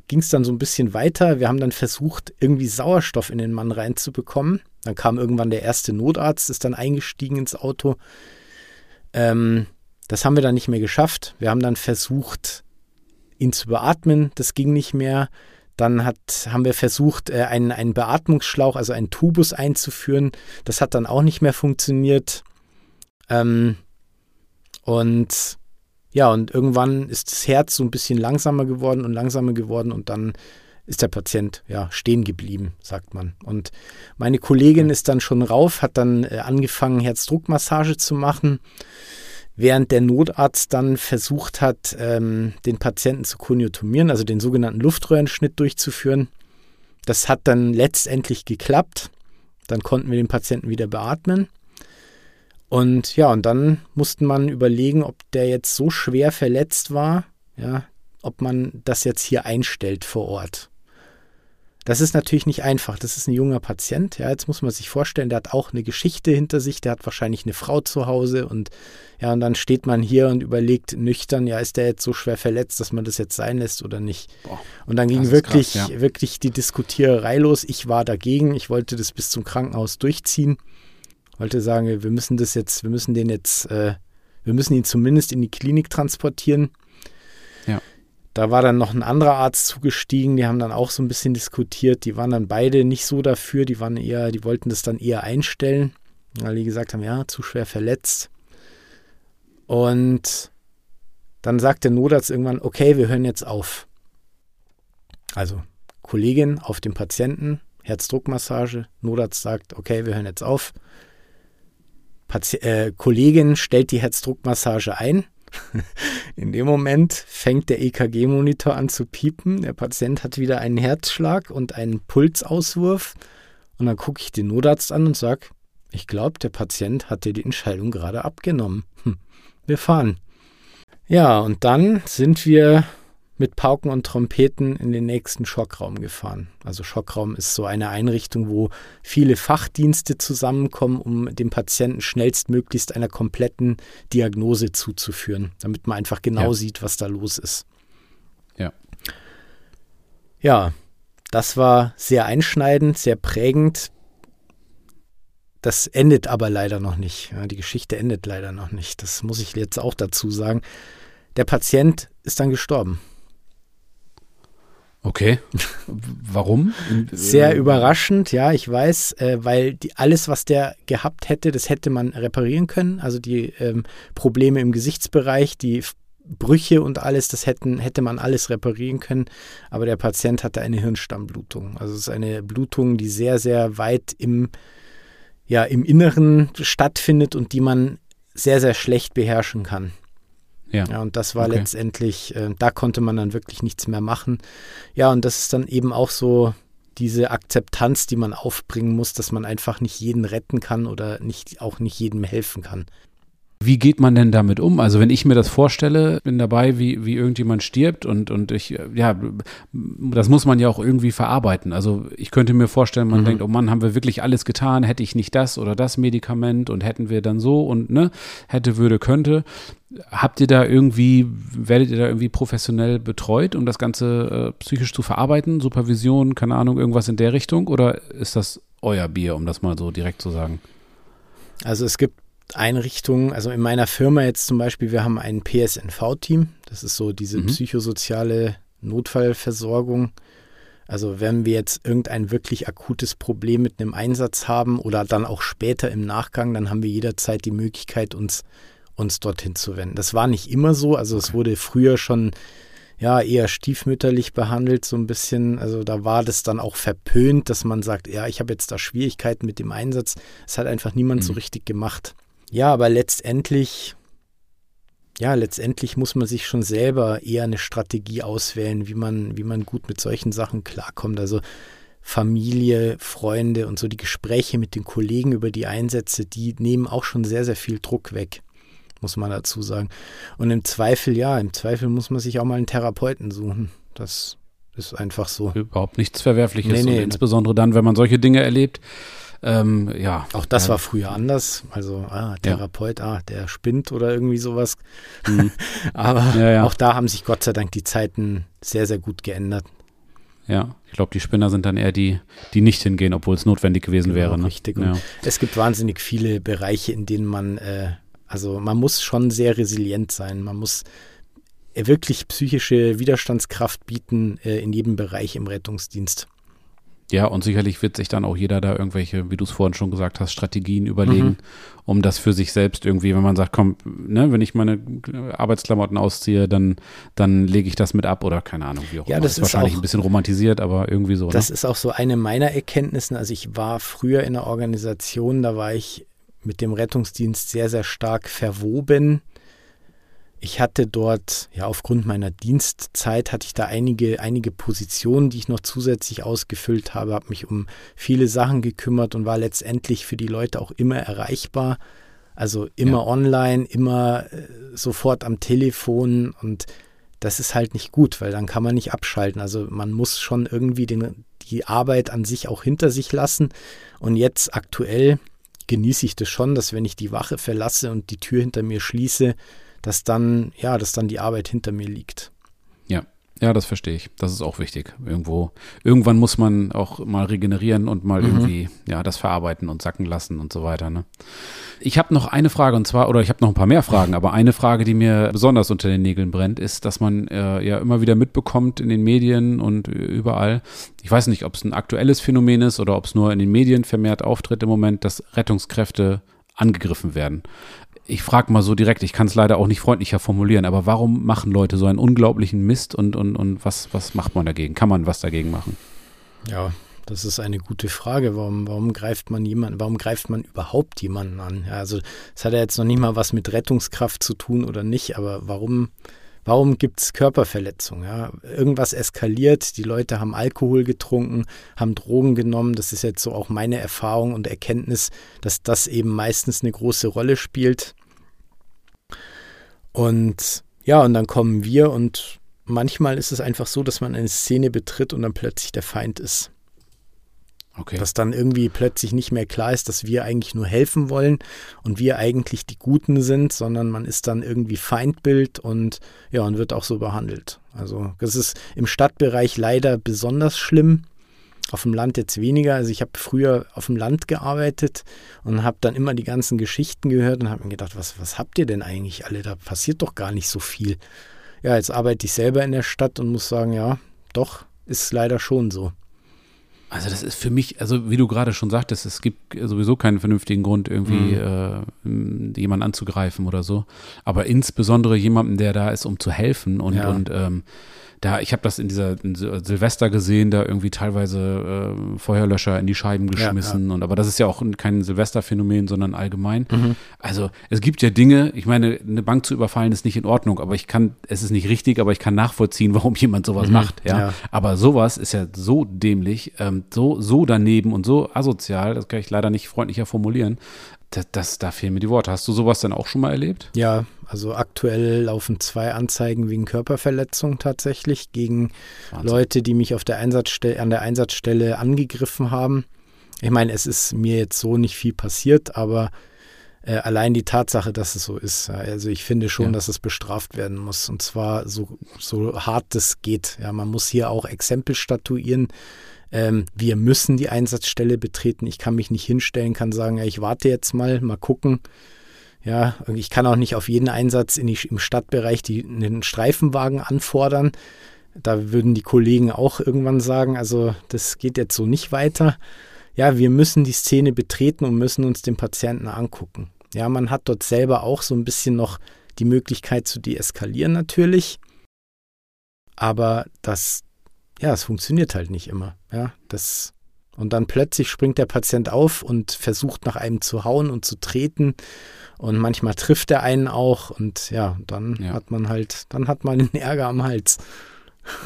[SPEAKER 1] ging es dann so ein bisschen weiter. Wir haben dann versucht, irgendwie Sauerstoff in den Mann reinzubekommen. Dann kam irgendwann der erste Notarzt, ist dann eingestiegen ins Auto. Ähm, das haben wir dann nicht mehr geschafft. Wir haben dann versucht, ihn zu beatmen. Das ging nicht mehr. Dann hat, haben wir versucht, äh, einen, einen Beatmungsschlauch, also einen Tubus einzuführen. Das hat dann auch nicht mehr funktioniert. Ähm, und ja, und irgendwann ist das Herz so ein bisschen langsamer geworden und langsamer geworden und dann ist der Patient ja stehen geblieben, sagt man. Und meine Kollegin ist dann schon rauf, hat dann äh, angefangen, Herzdruckmassage zu machen, während der Notarzt dann versucht hat, ähm, den Patienten zu koniotomieren, also den sogenannten Luftröhrenschnitt durchzuführen. Das hat dann letztendlich geklappt. Dann konnten wir den Patienten wieder beatmen. Und ja, und dann musste man überlegen, ob der jetzt so schwer verletzt war, ja, ob man das jetzt hier einstellt vor Ort. Das ist natürlich nicht einfach. Das ist ein junger Patient. Ja, jetzt muss man sich vorstellen, der hat auch eine Geschichte hinter sich. Der hat wahrscheinlich eine Frau zu Hause und ja, und dann steht man hier und überlegt nüchtern, ja, ist der jetzt so schwer verletzt, dass man das jetzt sein lässt oder nicht? Boah, und dann ging wirklich, krass, ja. wirklich die Diskutiererei los. Ich war dagegen. Ich wollte das bis zum Krankenhaus durchziehen wollte sagen, wir müssen das jetzt, wir müssen den jetzt, äh, wir müssen ihn zumindest in die Klinik transportieren. Da war dann noch ein anderer Arzt zugestiegen, die haben dann auch so ein bisschen diskutiert. Die waren dann beide nicht so dafür, die waren eher, die wollten das dann eher einstellen, weil die gesagt haben, ja, zu schwer verletzt. Und dann sagt der Notarzt irgendwann, okay, wir hören jetzt auf. Also Kollegin auf dem Patienten, Herzdruckmassage, Notarzt sagt, okay, wir hören jetzt auf. Pati äh, Kollegin stellt die Herzdruckmassage ein In dem Moment fängt der EKG-Monitor an zu piepen. Der Patient hat wieder einen Herzschlag und einen Pulsauswurf. Und dann gucke ich den Notarzt an und sage, ich glaube, der Patient hat dir die Entscheidung gerade abgenommen. Hm, wir fahren. Ja, und dann sind wir mit Pauken und Trompeten in den nächsten Schockraum gefahren. Also Schockraum ist so eine Einrichtung, wo viele Fachdienste zusammenkommen, um dem Patienten schnellstmöglichst einer kompletten Diagnose zuzuführen, damit man einfach genau ja. sieht, was da los ist.
[SPEAKER 2] Ja.
[SPEAKER 1] Ja, das war sehr einschneidend, sehr prägend. Das endet aber leider noch nicht. Ja, die Geschichte endet leider noch nicht. Das muss ich jetzt auch dazu sagen. Der Patient ist dann gestorben.
[SPEAKER 2] Okay. Warum?
[SPEAKER 1] Sehr überraschend, ja, ich weiß, äh, weil die, alles, was der gehabt hätte, das hätte man reparieren können. Also die ähm, Probleme im Gesichtsbereich, die Brüche und alles, das hätten, hätte man alles reparieren können. Aber der Patient hatte eine Hirnstammblutung. Also es ist eine Blutung, die sehr, sehr weit im, ja, im Inneren stattfindet und die man sehr, sehr schlecht beherrschen kann. Ja. ja und das war okay. letztendlich, äh, da konnte man dann wirklich nichts mehr machen. Ja, und das ist dann eben auch so diese Akzeptanz, die man aufbringen muss, dass man einfach nicht jeden retten kann oder nicht, auch nicht jedem helfen kann.
[SPEAKER 2] Wie geht man denn damit um? Also wenn ich mir das vorstelle, bin dabei, wie, wie irgendjemand stirbt und, und ich, ja, das muss man ja auch irgendwie verarbeiten. Also ich könnte mir vorstellen, man mhm. denkt, oh Mann, haben wir wirklich alles getan? Hätte ich nicht das oder das Medikament und hätten wir dann so und ne, hätte, würde, könnte. Habt ihr da irgendwie, werdet ihr da irgendwie professionell betreut, um das Ganze äh, psychisch zu verarbeiten? Supervision, keine Ahnung, irgendwas in der Richtung? Oder ist das euer Bier, um das mal so direkt zu sagen?
[SPEAKER 1] Also es gibt Einrichtungen, also in meiner Firma jetzt zum Beispiel, wir haben ein PSNV-Team, das ist so diese mhm. psychosoziale Notfallversorgung. Also wenn wir jetzt irgendein wirklich akutes Problem mit einem Einsatz haben oder dann auch später im Nachgang, dann haben wir jederzeit die Möglichkeit, uns, uns dorthin zu wenden. Das war nicht immer so, also es wurde früher schon ja eher stiefmütterlich behandelt, so ein bisschen. Also da war das dann auch verpönt, dass man sagt, ja, ich habe jetzt da Schwierigkeiten mit dem Einsatz. Es hat einfach niemand mhm. so richtig gemacht. Ja, aber letztendlich, ja, letztendlich muss man sich schon selber eher eine Strategie auswählen, wie man, wie man gut mit solchen Sachen klarkommt. Also Familie, Freunde und so die Gespräche mit den Kollegen über die Einsätze, die nehmen auch schon sehr, sehr viel Druck weg, muss man dazu sagen. Und im Zweifel, ja, im Zweifel muss man sich auch mal einen Therapeuten suchen. Das ist einfach so.
[SPEAKER 2] Überhaupt nichts Verwerfliches. Nee, nee, insbesondere dann, wenn man solche Dinge erlebt. Ähm, ja.
[SPEAKER 1] Auch das ja. war früher anders. Also, ah, Therapeut, ja. ah, der spinnt oder irgendwie sowas. Mhm. *laughs* Aber ja, auch da haben sich Gott sei Dank die Zeiten sehr, sehr gut geändert.
[SPEAKER 2] Ja, ich glaube, die Spinner sind dann eher die, die nicht hingehen, obwohl es notwendig gewesen genau, wäre. Ne?
[SPEAKER 1] Richtig. Es gibt wahnsinnig viele Bereiche, in denen man, äh, also man muss schon sehr resilient sein. Man muss wirklich psychische Widerstandskraft bieten äh, in jedem Bereich im Rettungsdienst.
[SPEAKER 2] Ja, und sicherlich wird sich dann auch jeder da irgendwelche, wie du es vorhin schon gesagt hast, Strategien überlegen, mhm. um das für sich selbst irgendwie, wenn man sagt, komm, ne, wenn ich meine Arbeitsklamotten ausziehe, dann, dann lege ich das mit ab oder keine Ahnung, wie auch
[SPEAKER 1] ja, immer. Das ist
[SPEAKER 2] wahrscheinlich
[SPEAKER 1] auch,
[SPEAKER 2] ein bisschen romantisiert, aber irgendwie so.
[SPEAKER 1] Das ne? ist auch so eine meiner Erkenntnissen. Also ich war früher in einer Organisation, da war ich mit dem Rettungsdienst sehr, sehr stark verwoben ich hatte dort, ja, aufgrund meiner Dienstzeit hatte ich da einige, einige Positionen, die ich noch zusätzlich ausgefüllt habe, habe mich um viele Sachen gekümmert und war letztendlich für die Leute auch immer erreichbar. Also immer ja. online, immer äh, sofort am Telefon und das ist halt nicht gut, weil dann kann man nicht abschalten. Also man muss schon irgendwie den, die Arbeit an sich auch hinter sich lassen. Und jetzt aktuell genieße ich das schon, dass wenn ich die Wache verlasse und die Tür hinter mir schließe, dass dann, ja, dass dann die Arbeit hinter mir liegt.
[SPEAKER 2] Ja. Ja, das verstehe ich. Das ist auch wichtig. Irgendwo, irgendwann muss man auch mal regenerieren und mal mhm. irgendwie, ja, das verarbeiten und sacken lassen und so weiter. Ne? Ich habe noch eine Frage und zwar, oder ich habe noch ein paar mehr Fragen, aber eine Frage, die mir besonders unter den Nägeln brennt, ist, dass man äh, ja immer wieder mitbekommt in den Medien und überall. Ich weiß nicht, ob es ein aktuelles Phänomen ist oder ob es nur in den Medien vermehrt auftritt im Moment, dass Rettungskräfte angegriffen werden ich frage mal so direkt, ich kann es leider auch nicht freundlicher formulieren, aber warum machen Leute so einen unglaublichen Mist und, und, und was, was macht man dagegen? Kann man was dagegen machen?
[SPEAKER 1] Ja, das ist eine gute Frage. Warum, warum greift man jemanden, warum greift man überhaupt jemanden an? Ja, also es hat ja jetzt noch nicht mal was mit Rettungskraft zu tun oder nicht, aber warum, warum gibt es Körperverletzungen? Ja? Irgendwas eskaliert, die Leute haben Alkohol getrunken, haben Drogen genommen. Das ist jetzt so auch meine Erfahrung und Erkenntnis, dass das eben meistens eine große Rolle spielt. Und ja, und dann kommen wir und manchmal ist es einfach so, dass man eine Szene betritt und dann plötzlich der Feind ist. Okay. Dass dann irgendwie plötzlich nicht mehr klar ist, dass wir eigentlich nur helfen wollen und wir eigentlich die Guten sind, sondern man ist dann irgendwie Feindbild und ja, und wird auch so behandelt. Also das ist im Stadtbereich leider besonders schlimm. Auf dem Land jetzt weniger. Also ich habe früher auf dem Land gearbeitet und habe dann immer die ganzen Geschichten gehört und habe mir gedacht, was, was habt ihr denn eigentlich alle? Da passiert doch gar nicht so viel. Ja, jetzt arbeite ich selber in der Stadt und muss sagen, ja, doch, ist leider schon so.
[SPEAKER 2] Also das ist für mich, also wie du gerade schon sagtest, es gibt sowieso keinen vernünftigen Grund, irgendwie mhm. äh, jemanden anzugreifen oder so. Aber insbesondere jemanden, der da ist, um zu helfen und, ja. und ähm, da, ich habe das in dieser in Silvester gesehen, da irgendwie teilweise äh, Feuerlöscher in die Scheiben geschmissen. Ja, ja. Und aber das ist ja auch kein Silvesterphänomen, sondern allgemein. Mhm. Also es gibt ja Dinge, ich meine, eine Bank zu überfallen ist nicht in Ordnung, aber ich kann, es ist nicht richtig, aber ich kann nachvollziehen, warum jemand sowas mhm. macht. Ja? ja? Aber sowas ist ja so dämlich, ähm, so, so daneben und so asozial, das kann ich leider nicht freundlicher formulieren. Das, das, da fehlen mir die Worte. Hast du sowas denn auch schon mal erlebt?
[SPEAKER 1] Ja, also aktuell laufen zwei Anzeigen wegen Körperverletzung tatsächlich gegen Wahnsinn. Leute, die mich auf der Einsatzstelle, an der Einsatzstelle angegriffen haben. Ich meine, es ist mir jetzt so nicht viel passiert, aber äh, allein die Tatsache, dass es so ist. Also ich finde schon, ja. dass es bestraft werden muss. Und zwar so, so hart es geht. Ja, man muss hier auch Exempel statuieren. Ähm, wir müssen die Einsatzstelle betreten. Ich kann mich nicht hinstellen, kann sagen, ja, ich warte jetzt mal, mal gucken. Ja, ich kann auch nicht auf jeden Einsatz in die, im Stadtbereich die, einen Streifenwagen anfordern. Da würden die Kollegen auch irgendwann sagen, also das geht jetzt so nicht weiter. Ja, wir müssen die Szene betreten und müssen uns den Patienten angucken. Ja, man hat dort selber auch so ein bisschen noch die Möglichkeit zu deeskalieren natürlich. Aber das, ja, es funktioniert halt nicht immer. Ja, das, und dann plötzlich springt der Patient auf und versucht nach einem zu hauen und zu treten. Und manchmal trifft er einen auch und ja, dann ja. hat man halt, dann hat man den *laughs* Ärger am Hals.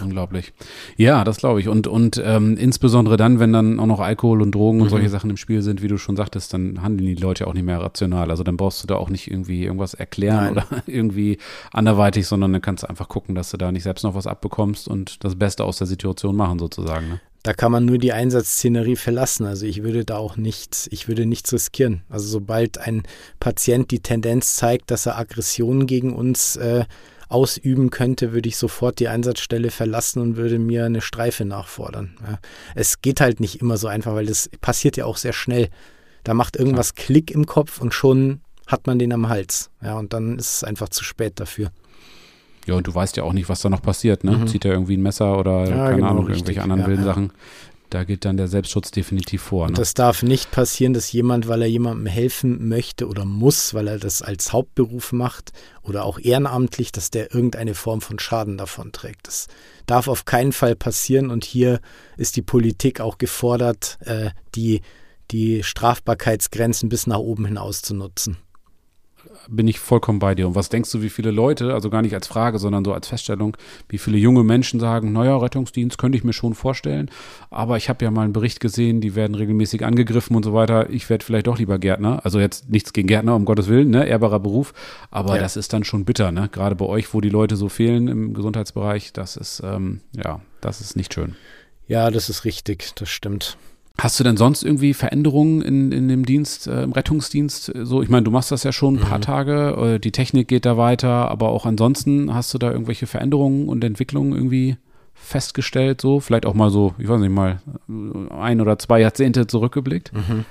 [SPEAKER 2] Unglaublich. Ja, das glaube ich. Und, und ähm, insbesondere dann, wenn dann auch noch Alkohol und Drogen und mhm. solche Sachen im Spiel sind, wie du schon sagtest, dann handeln die Leute auch nicht mehr rational. Also dann brauchst du da auch nicht irgendwie irgendwas erklären Nein. oder *laughs* irgendwie anderweitig, sondern dann kannst du einfach gucken, dass du da nicht selbst noch was abbekommst und das Beste aus der Situation machen sozusagen. Ne?
[SPEAKER 1] da kann man nur die Einsatzszenerie verlassen. Also ich würde da auch nichts, ich würde nichts riskieren. Also sobald ein Patient die Tendenz zeigt, dass er Aggressionen gegen uns äh, ausüben könnte, würde ich sofort die Einsatzstelle verlassen und würde mir eine Streife nachfordern. Ja. Es geht halt nicht immer so einfach, weil das passiert ja auch sehr schnell. Da macht irgendwas. Klick im Kopf und schon hat man den am Hals. Ja, und dann ist es einfach zu spät dafür.
[SPEAKER 2] Ja, und du weißt ja auch nicht, was da noch passiert, ne? Mhm. Zieht er irgendwie ein Messer oder ja, keine genau, Ahnung, richtig. irgendwelche anderen ja, wilden ja. Sachen. Da geht dann der Selbstschutz definitiv vor.
[SPEAKER 1] Ne? Das darf nicht passieren, dass jemand, weil er jemandem helfen möchte oder muss, weil er das als Hauptberuf macht oder auch ehrenamtlich, dass der irgendeine Form von Schaden davon trägt. Das darf auf keinen Fall passieren und hier ist die Politik auch gefordert, äh, die, die Strafbarkeitsgrenzen bis nach oben hinaus zu nutzen
[SPEAKER 2] bin ich vollkommen bei dir. Und was denkst du, wie viele Leute, also gar nicht als Frage, sondern so als Feststellung, wie viele junge Menschen sagen, naja, Rettungsdienst könnte ich mir schon vorstellen, aber ich habe ja mal einen Bericht gesehen, die werden regelmäßig angegriffen und so weiter. Ich werde vielleicht doch lieber Gärtner. Also jetzt nichts gegen Gärtner, um Gottes Willen, ne, ehrbarer Beruf, aber ja. das ist dann schon bitter, ne? Gerade bei euch, wo die Leute so fehlen im Gesundheitsbereich, das ist, ähm, ja, das ist nicht schön.
[SPEAKER 1] Ja, das ist richtig, das stimmt.
[SPEAKER 2] Hast du denn sonst irgendwie Veränderungen in, in dem Dienst, äh, im Rettungsdienst? So, ich meine, du machst das ja schon ein paar mhm. Tage, äh, die Technik geht da weiter, aber auch ansonsten hast du da irgendwelche Veränderungen und Entwicklungen irgendwie festgestellt, so? Vielleicht auch mal so, ich weiß nicht mal, ein oder zwei Jahrzehnte zurückgeblickt?
[SPEAKER 1] Mhm.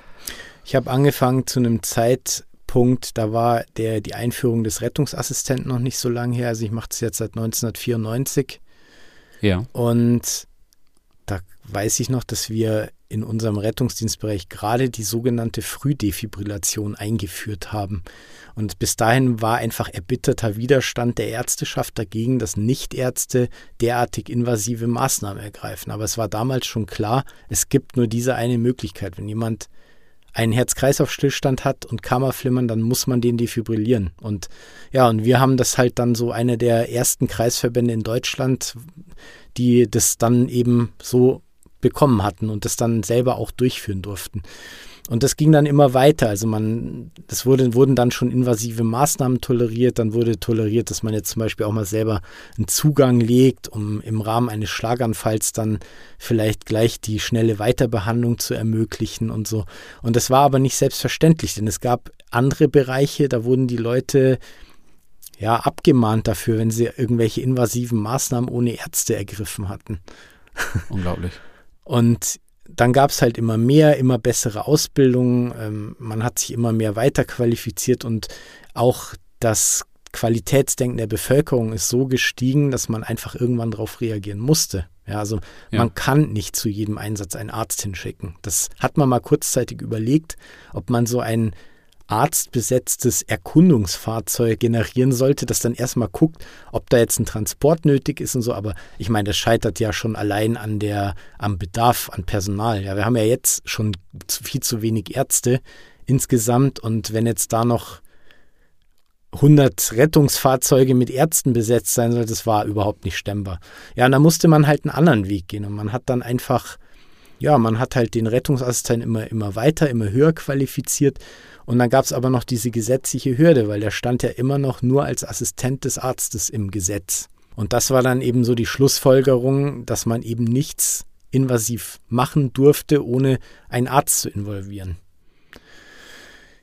[SPEAKER 1] Ich habe angefangen zu einem Zeitpunkt, da war der, die Einführung des Rettungsassistenten noch nicht so lange her. Also ich mache das jetzt seit 1994.
[SPEAKER 2] Ja.
[SPEAKER 1] Und da weiß ich noch, dass wir in unserem Rettungsdienstbereich gerade die sogenannte Frühdefibrillation eingeführt haben. Und bis dahin war einfach erbitterter Widerstand der Ärzteschaft dagegen, dass Nichtärzte derartig invasive Maßnahmen ergreifen. Aber es war damals schon klar, es gibt nur diese eine Möglichkeit. Wenn jemand einen Herz-Kreislauf-Stillstand hat und Kammerflimmern, dann muss man den defibrillieren. Und ja, und wir haben das halt dann so eine der ersten Kreisverbände in Deutschland, die das dann eben so bekommen hatten und das dann selber auch durchführen durften. Und das ging dann immer weiter. Also man, es wurde, wurden dann schon invasive Maßnahmen toleriert. Dann wurde toleriert, dass man jetzt zum Beispiel auch mal selber einen Zugang legt, um im Rahmen eines Schlaganfalls dann vielleicht gleich die schnelle Weiterbehandlung zu ermöglichen und so. Und das war aber nicht selbstverständlich, denn es gab andere Bereiche, da wurden die Leute ja abgemahnt dafür, wenn sie irgendwelche invasiven Maßnahmen ohne Ärzte ergriffen hatten.
[SPEAKER 2] Unglaublich.
[SPEAKER 1] Und dann gab es halt immer mehr, immer bessere Ausbildungen. Ähm, man hat sich immer mehr weiterqualifiziert und auch das Qualitätsdenken der Bevölkerung ist so gestiegen, dass man einfach irgendwann darauf reagieren musste. Ja, also ja. man kann nicht zu jedem Einsatz einen Arzt hinschicken. Das hat man mal kurzzeitig überlegt, ob man so ein arztbesetztes Erkundungsfahrzeug generieren sollte, das dann erstmal guckt, ob da jetzt ein Transport nötig ist und so. Aber ich meine, das scheitert ja schon allein an der, am Bedarf an Personal. Ja, wir haben ja jetzt schon viel zu wenig Ärzte insgesamt und wenn jetzt da noch 100 Rettungsfahrzeuge mit Ärzten besetzt sein soll, das war überhaupt nicht stemmbar. Ja, und da musste man halt einen anderen Weg gehen und man hat dann einfach, ja, man hat halt den Rettungsassistenten immer, immer weiter, immer höher qualifiziert und dann gab es aber noch diese gesetzliche Hürde, weil der stand ja immer noch nur als Assistent des Arztes im Gesetz. Und das war dann eben so die Schlussfolgerung, dass man eben nichts invasiv machen durfte, ohne einen Arzt zu involvieren.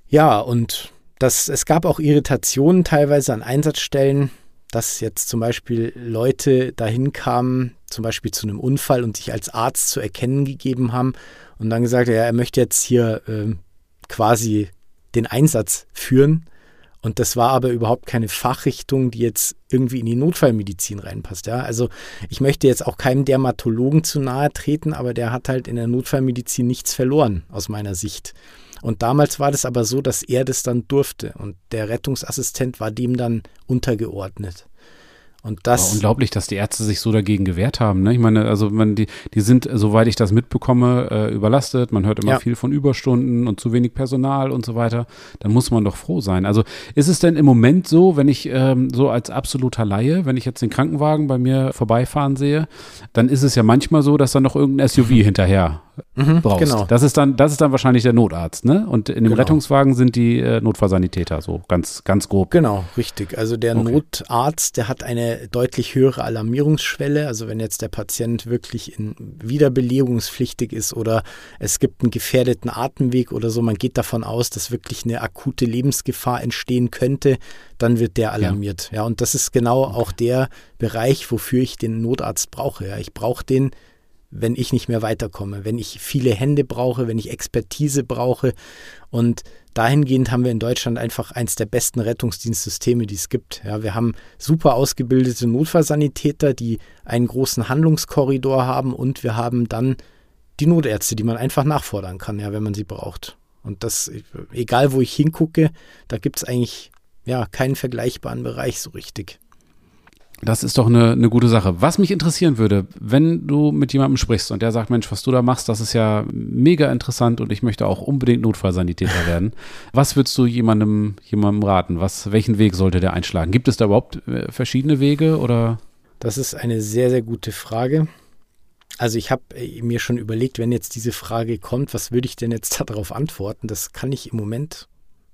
[SPEAKER 1] Ja, und das, es gab auch Irritationen teilweise an Einsatzstellen, dass jetzt zum Beispiel Leute dahin kamen, zum Beispiel zu einem Unfall und sich als Arzt zu erkennen gegeben haben und dann gesagt, ja, er möchte jetzt hier äh, quasi den Einsatz führen. Und das war aber überhaupt keine Fachrichtung, die jetzt irgendwie in die Notfallmedizin reinpasst. Ja? Also ich möchte jetzt auch keinem Dermatologen zu nahe treten, aber der hat halt in der Notfallmedizin nichts verloren, aus meiner Sicht. Und damals war das aber so, dass er das dann durfte und der Rettungsassistent war dem dann untergeordnet. Und das
[SPEAKER 2] War unglaublich, dass die Ärzte sich so dagegen gewehrt haben. Ne? Ich meine, also man, die, die sind, soweit ich das mitbekomme, äh, überlastet. Man hört immer ja. viel von Überstunden und zu wenig Personal und so weiter. Dann muss man doch froh sein. Also ist es denn im Moment so, wenn ich ähm, so als absoluter Laie, wenn ich jetzt den Krankenwagen bei mir vorbeifahren sehe, dann ist es ja manchmal so, dass dann noch irgendein SUV hinterher mhm, brauchst. Genau. Das ist dann, das ist dann wahrscheinlich der Notarzt, ne? Und in dem genau. Rettungswagen sind die äh, Notfallsanitäter, so ganz, ganz grob.
[SPEAKER 1] Genau, richtig. Also der okay. Notarzt, der hat eine deutlich höhere Alarmierungsschwelle. Also wenn jetzt der Patient wirklich in wiederbelegungspflichtig ist oder es gibt einen gefährdeten Atemweg oder so, man geht davon aus, dass wirklich eine akute Lebensgefahr entstehen könnte, dann wird der alarmiert. Ja, ja und das ist genau okay. auch der Bereich, wofür ich den Notarzt brauche. Ja, ich brauche den wenn ich nicht mehr weiterkomme, wenn ich viele Hände brauche, wenn ich Expertise brauche. Und dahingehend haben wir in Deutschland einfach eins der besten Rettungsdienstsysteme, die es gibt. Ja, wir haben super ausgebildete Notfallsanitäter, die einen großen Handlungskorridor haben und wir haben dann die Notärzte, die man einfach nachfordern kann, ja, wenn man sie braucht. Und das, egal wo ich hingucke, da gibt es eigentlich ja keinen vergleichbaren Bereich so richtig.
[SPEAKER 2] Das ist doch eine, eine gute Sache. Was mich interessieren würde, wenn du mit jemandem sprichst und der sagt, Mensch, was du da machst, das ist ja mega interessant und ich möchte auch unbedingt Notfallsanitäter werden. Was würdest du jemandem, jemandem raten? Was, welchen Weg sollte der einschlagen? Gibt es da überhaupt äh, verschiedene Wege oder?
[SPEAKER 1] Das ist eine sehr, sehr gute Frage. Also ich habe äh, mir schon überlegt, wenn jetzt diese Frage kommt, was würde ich denn jetzt *laughs* darauf antworten? Das kann ich im Moment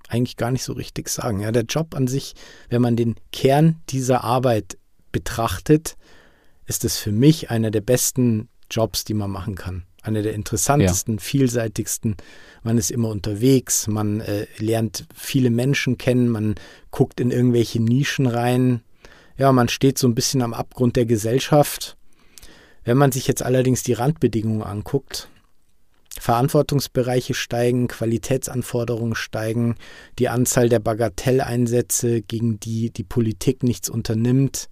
[SPEAKER 1] eigentlich gar nicht so richtig sagen. Ja, der Job an sich, wenn man den Kern dieser Arbeit betrachtet, ist es für mich einer der besten Jobs, die man machen kann. Einer der interessantesten, ja. vielseitigsten. Man ist immer unterwegs, man äh, lernt viele Menschen kennen, man guckt in irgendwelche Nischen rein. Ja, man steht so ein bisschen am Abgrund der Gesellschaft. Wenn man sich jetzt allerdings die Randbedingungen anguckt, Verantwortungsbereiche steigen, Qualitätsanforderungen steigen, die Anzahl der Bagatelleinsätze, gegen die die Politik nichts unternimmt,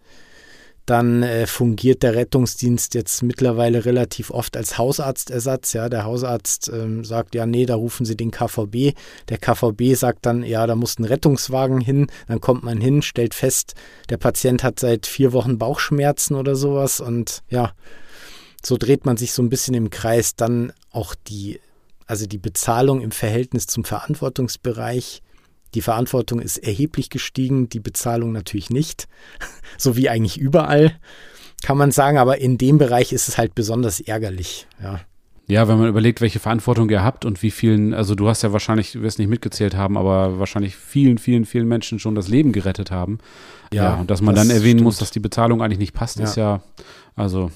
[SPEAKER 1] Dann äh, fungiert der Rettungsdienst jetzt mittlerweile relativ oft als Hausarztersatz. Ja, der Hausarzt ähm, sagt, ja, nee, da rufen Sie den KVB. Der KVB sagt dann, ja, da muss ein Rettungswagen hin. Dann kommt man hin, stellt fest, der Patient hat seit vier Wochen Bauchschmerzen oder sowas. Und ja, so dreht man sich so ein bisschen im Kreis. Dann auch die, also die Bezahlung im Verhältnis zum Verantwortungsbereich die Verantwortung ist erheblich gestiegen, die Bezahlung natürlich nicht, *laughs* so wie eigentlich überall, kann man sagen, aber in dem Bereich ist es halt besonders ärgerlich, ja.
[SPEAKER 2] Ja, wenn man überlegt, welche Verantwortung ihr habt und wie vielen, also du hast ja wahrscheinlich, du wirst nicht mitgezählt haben, aber wahrscheinlich vielen, vielen, vielen Menschen schon das Leben gerettet haben. Ja, ja und dass man das dann erwähnen stimmt. muss, dass die Bezahlung eigentlich nicht passt, ja. ist ja, also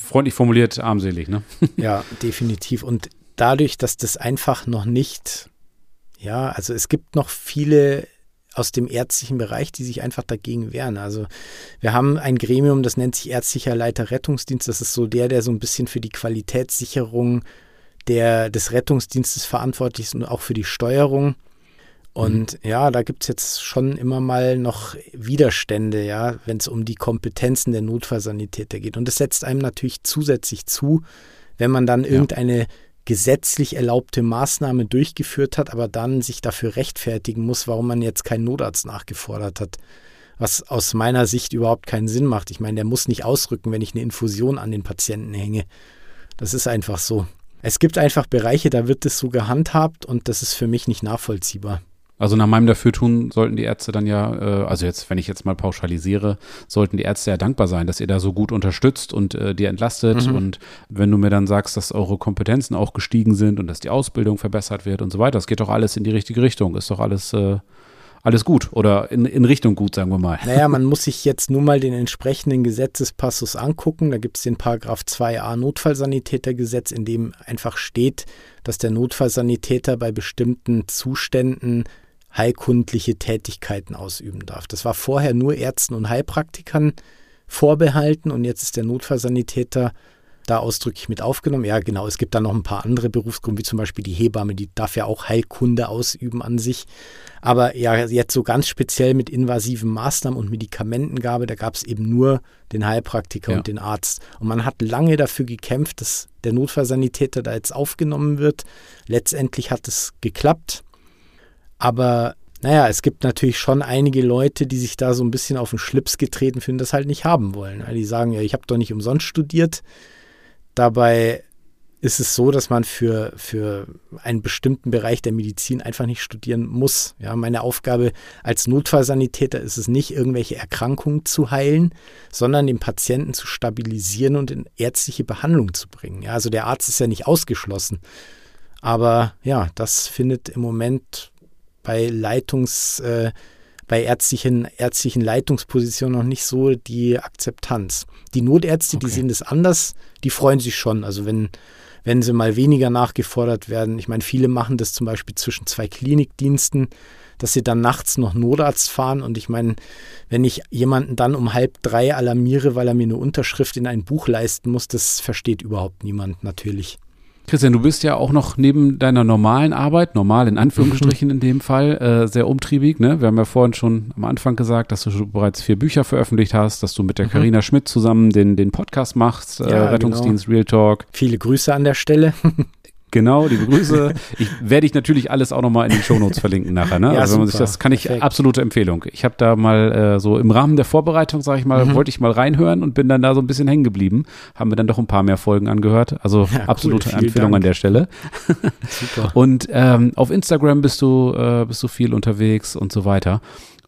[SPEAKER 2] freundlich formuliert, armselig, ne? *laughs*
[SPEAKER 1] Ja, definitiv. Und dadurch, dass das einfach noch nicht ja, also es gibt noch viele aus dem ärztlichen Bereich, die sich einfach dagegen wehren. Also wir haben ein Gremium, das nennt sich ärztlicher Leiter Rettungsdienst. Das ist so der, der so ein bisschen für die Qualitätssicherung der, des Rettungsdienstes verantwortlich ist und auch für die Steuerung. Und mhm. ja, da gibt es jetzt schon immer mal noch Widerstände, ja, wenn es um die Kompetenzen der Notfallsanitäter geht. Und das setzt einem natürlich zusätzlich zu, wenn man dann ja. Gesetzlich erlaubte Maßnahme durchgeführt hat, aber dann sich dafür rechtfertigen muss, warum man jetzt keinen Notarzt nachgefordert hat. Was aus meiner Sicht überhaupt keinen Sinn macht. Ich meine, der muss nicht ausrücken, wenn ich eine Infusion an den Patienten hänge. Das ist einfach so. Es gibt einfach Bereiche, da wird es so gehandhabt und das ist für mich nicht nachvollziehbar.
[SPEAKER 2] Also nach meinem Dafürtun sollten die Ärzte dann ja, äh, also jetzt, wenn ich jetzt mal pauschalisiere, sollten die Ärzte ja dankbar sein, dass ihr da so gut unterstützt und äh, dir entlastet. Mhm. Und wenn du mir dann sagst, dass eure Kompetenzen auch gestiegen sind und dass die Ausbildung verbessert wird und so weiter, das geht doch alles in die richtige Richtung. Ist doch alles äh, alles gut oder in, in Richtung gut, sagen wir mal.
[SPEAKER 1] Naja, *laughs* man muss sich jetzt nur mal den entsprechenden Gesetzespassus angucken. Da gibt es den Paragraph 2a Notfallsanitätergesetz, in dem einfach steht, dass der Notfallsanitäter bei bestimmten Zuständen heilkundliche Tätigkeiten ausüben darf. Das war vorher nur Ärzten und Heilpraktikern vorbehalten und jetzt ist der Notfallsanitäter da ausdrücklich mit aufgenommen. Ja, genau, es gibt da noch ein paar andere Berufsgruppen, wie zum Beispiel die Hebamme, die darf ja auch Heilkunde ausüben an sich. Aber ja, jetzt so ganz speziell mit invasiven Maßnahmen und Medikamentengabe, da gab es eben nur den Heilpraktiker ja. und den Arzt. Und man hat lange dafür gekämpft, dass der Notfallsanitäter da jetzt aufgenommen wird. Letztendlich hat es geklappt. Aber naja, es gibt natürlich schon einige Leute, die sich da so ein bisschen auf den Schlips getreten fühlen, das halt nicht haben wollen. Die sagen, ja, ich habe doch nicht umsonst studiert. Dabei ist es so, dass man für, für einen bestimmten Bereich der Medizin einfach nicht studieren muss. Ja, meine Aufgabe als Notfallsanitäter ist es nicht, irgendwelche Erkrankungen zu heilen, sondern den Patienten zu stabilisieren und in ärztliche Behandlung zu bringen. Ja, also der Arzt ist ja nicht ausgeschlossen. Aber ja, das findet im Moment bei Leitungs, äh, bei ärztlichen, ärztlichen Leitungspositionen noch nicht so die Akzeptanz. Die Notärzte, okay. die sehen das anders, die freuen sich schon. Also wenn, wenn sie mal weniger nachgefordert werden. Ich meine, viele machen das zum Beispiel zwischen zwei Klinikdiensten, dass sie dann nachts noch Notarzt fahren. Und ich meine, wenn ich jemanden dann um halb drei alarmiere, weil er mir eine Unterschrift in ein Buch leisten muss, das versteht überhaupt niemand natürlich.
[SPEAKER 2] Christian, du bist ja auch noch neben deiner normalen Arbeit, normal in Anführungsstrichen in dem Fall, äh, sehr umtriebig. Ne? Wir haben ja vorhin schon am Anfang gesagt, dass du bereits vier Bücher veröffentlicht hast, dass du mit der Karina mhm. Schmidt zusammen den, den Podcast machst, äh, ja, Rettungsdienst genau. Real Talk.
[SPEAKER 1] Viele Grüße an der Stelle. *laughs*
[SPEAKER 2] Genau, liebe Grüße. *laughs* Ich werde ich natürlich alles auch nochmal in den Shownotes verlinken nachher. Ne? Ja, also wenn man sich das kann ich Perfekt. absolute Empfehlung. Ich habe da mal äh, so im Rahmen der Vorbereitung, sage ich mal, mhm. wollte ich mal reinhören und bin dann da so ein bisschen hängen geblieben. Haben wir dann doch ein paar mehr Folgen angehört. Also ja, absolute cool, Empfehlung Dank. an der Stelle. Super. *laughs* Und ähm, auf Instagram bist du äh, bist du viel unterwegs und so weiter.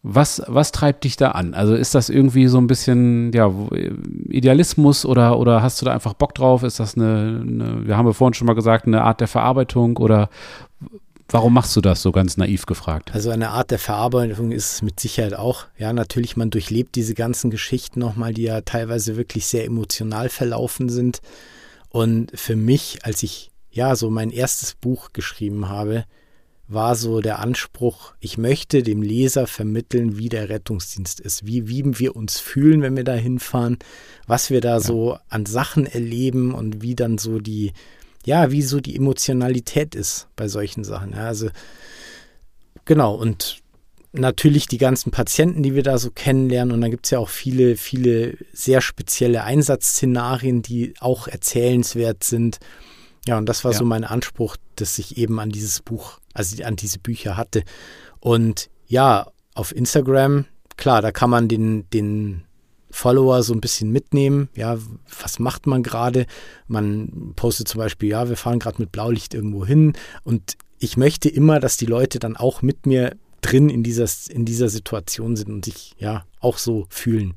[SPEAKER 2] Was, was treibt dich da an? Also ist das irgendwie so ein bisschen ja, Idealismus oder, oder hast du da einfach Bock drauf? Ist das eine, eine, wir haben ja vorhin schon mal gesagt, eine Art der Verarbeitung oder warum machst du das so ganz naiv gefragt?
[SPEAKER 1] Also eine Art der Verarbeitung ist es mit Sicherheit auch. Ja, natürlich, man durchlebt diese ganzen Geschichten nochmal, die ja teilweise wirklich sehr emotional verlaufen sind. Und für mich, als ich ja so mein erstes Buch geschrieben habe, war so der Anspruch, ich möchte dem Leser vermitteln, wie der Rettungsdienst ist, wie, wie wir uns fühlen, wenn wir da hinfahren, was wir da ja. so an Sachen erleben und wie dann so die, ja, wie so die Emotionalität ist bei solchen Sachen. Ja, also genau, und natürlich die ganzen Patienten, die wir da so kennenlernen. Und dann gibt es ja auch viele, viele sehr spezielle Einsatzszenarien, die auch erzählenswert sind. Ja, und das war ja. so mein Anspruch, dass ich eben an dieses Buch, also an diese Bücher hatte. Und ja, auf Instagram, klar, da kann man den, den Follower so ein bisschen mitnehmen. Ja, was macht man gerade? Man postet zum Beispiel, ja, wir fahren gerade mit Blaulicht irgendwo hin. Und ich möchte immer, dass die Leute dann auch mit mir drin in dieser, in dieser Situation sind und sich ja auch so fühlen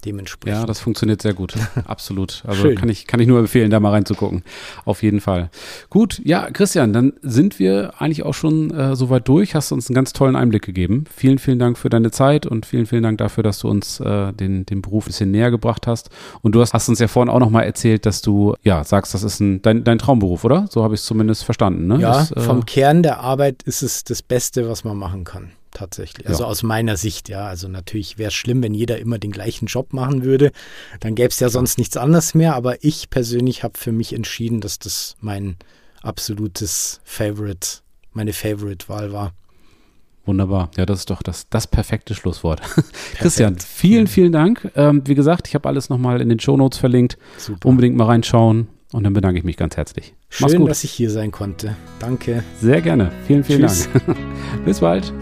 [SPEAKER 1] dementsprechend.
[SPEAKER 2] Ja, das funktioniert sehr gut. *laughs* Absolut. Also kann ich, kann ich nur empfehlen, da mal reinzugucken. Auf jeden Fall. Gut, ja, Christian, dann sind wir eigentlich auch schon äh, soweit durch. Hast du uns einen ganz tollen Einblick gegeben. Vielen, vielen Dank für deine Zeit und vielen, vielen Dank dafür, dass du uns äh, den, den Beruf ein bisschen näher gebracht hast. Und du hast, hast uns ja vorhin auch nochmal erzählt, dass du ja sagst, das ist ein, dein, dein Traumberuf, oder? So habe ich es zumindest verstanden. Ne?
[SPEAKER 1] Ja,
[SPEAKER 2] das,
[SPEAKER 1] äh, vom Kern der Arbeit ist es das Beste, was man machen kann tatsächlich. Also ja. aus meiner Sicht, ja. Also natürlich wäre es schlimm, wenn jeder immer den gleichen Job machen würde. Dann gäbe es ja sonst nichts anderes mehr. Aber ich persönlich habe für mich entschieden, dass das mein absolutes Favorite, meine Favorite-Wahl war.
[SPEAKER 2] Wunderbar. Ja, das ist doch das, das perfekte Schlusswort. *laughs* Perfekt. Christian, vielen, vielen Dank. Ähm, wie gesagt, ich habe alles nochmal in den Shownotes verlinkt. Super. Unbedingt mal reinschauen. Und dann bedanke ich mich ganz herzlich.
[SPEAKER 1] Schön, dass ich hier sein konnte. Danke.
[SPEAKER 2] Sehr gerne. Vielen, vielen Tschüss. Dank. *laughs* Bis bald.